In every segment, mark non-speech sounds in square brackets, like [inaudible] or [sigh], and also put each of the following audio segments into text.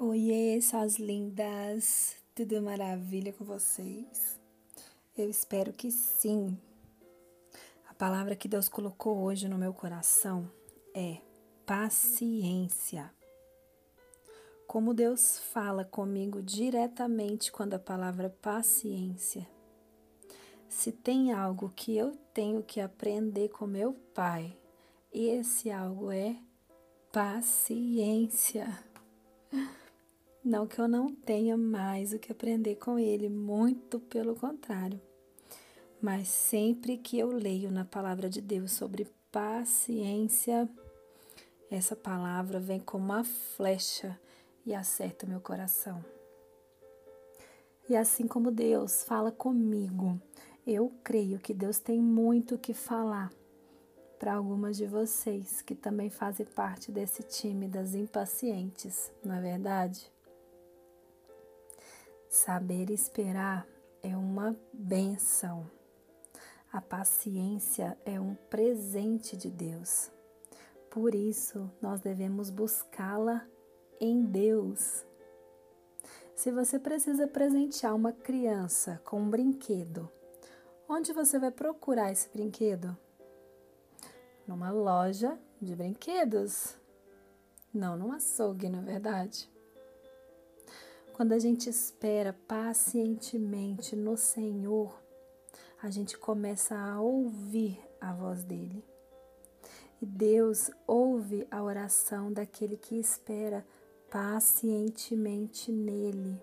Oiê, suas lindas! Tudo maravilha com vocês? Eu espero que sim. A palavra que Deus colocou hoje no meu coração é paciência. Como Deus fala comigo diretamente quando a palavra paciência. Se tem algo que eu tenho que aprender com meu Pai, esse algo é paciência. [laughs] Não que eu não tenha mais o que aprender com ele, muito pelo contrário. Mas sempre que eu leio na palavra de Deus sobre paciência, essa palavra vem como uma flecha e acerta meu coração. E assim como Deus fala comigo, eu creio que Deus tem muito o que falar para algumas de vocês que também fazem parte desse time das impacientes, não é verdade? Saber esperar é uma benção. A paciência é um presente de Deus. Por isso, nós devemos buscá-la em Deus. Se você precisa presentear uma criança com um brinquedo, onde você vai procurar esse brinquedo? Numa loja de brinquedos. Não num açougue, na é verdade. Quando a gente espera pacientemente no Senhor, a gente começa a ouvir a voz dele. E Deus ouve a oração daquele que espera pacientemente nele.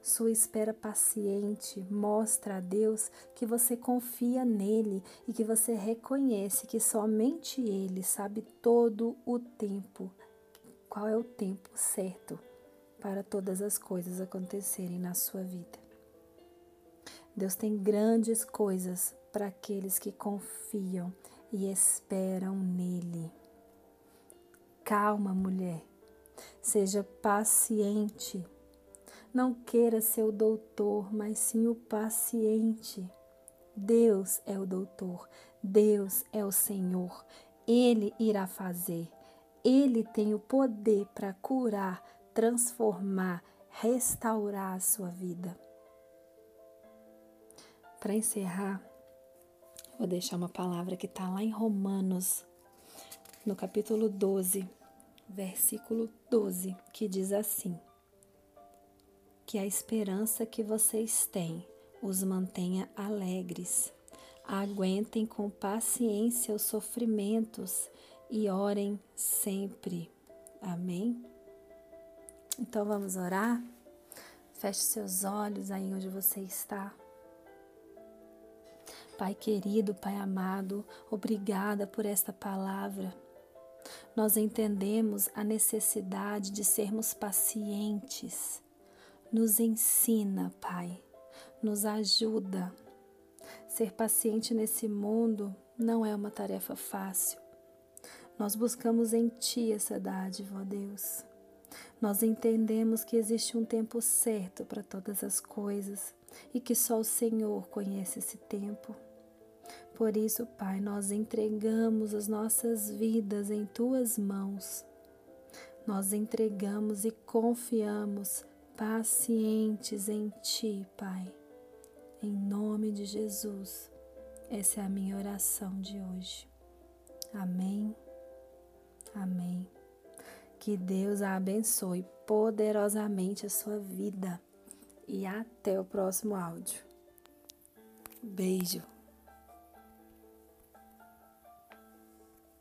Sua espera paciente mostra a Deus que você confia nele e que você reconhece que somente ele sabe todo o tempo, qual é o tempo certo para todas as coisas acontecerem na sua vida. Deus tem grandes coisas para aqueles que confiam e esperam nele. Calma, mulher. Seja paciente. Não queira ser o doutor, mas sim o paciente. Deus é o doutor, Deus é o Senhor. Ele irá fazer. Ele tem o poder para curar transformar, restaurar a sua vida. Para encerrar, vou deixar uma palavra que está lá em Romanos, no capítulo 12, versículo 12, que diz assim: Que a esperança que vocês têm os mantenha alegres, aguentem com paciência os sofrimentos e orem sempre. Amém? Então vamos orar? Feche seus olhos aí onde você está. Pai querido, Pai amado, obrigada por esta palavra. Nós entendemos a necessidade de sermos pacientes. Nos ensina, Pai, nos ajuda. Ser paciente nesse mundo não é uma tarefa fácil. Nós buscamos em Ti essa dádiva, ó Deus. Nós entendemos que existe um tempo certo para todas as coisas e que só o Senhor conhece esse tempo. Por isso, Pai, nós entregamos as nossas vidas em tuas mãos. Nós entregamos e confiamos pacientes em Ti, Pai. Em nome de Jesus. Essa é a minha oração de hoje. Amém. Amém. Que Deus a abençoe poderosamente a sua vida. E até o próximo áudio. Beijo.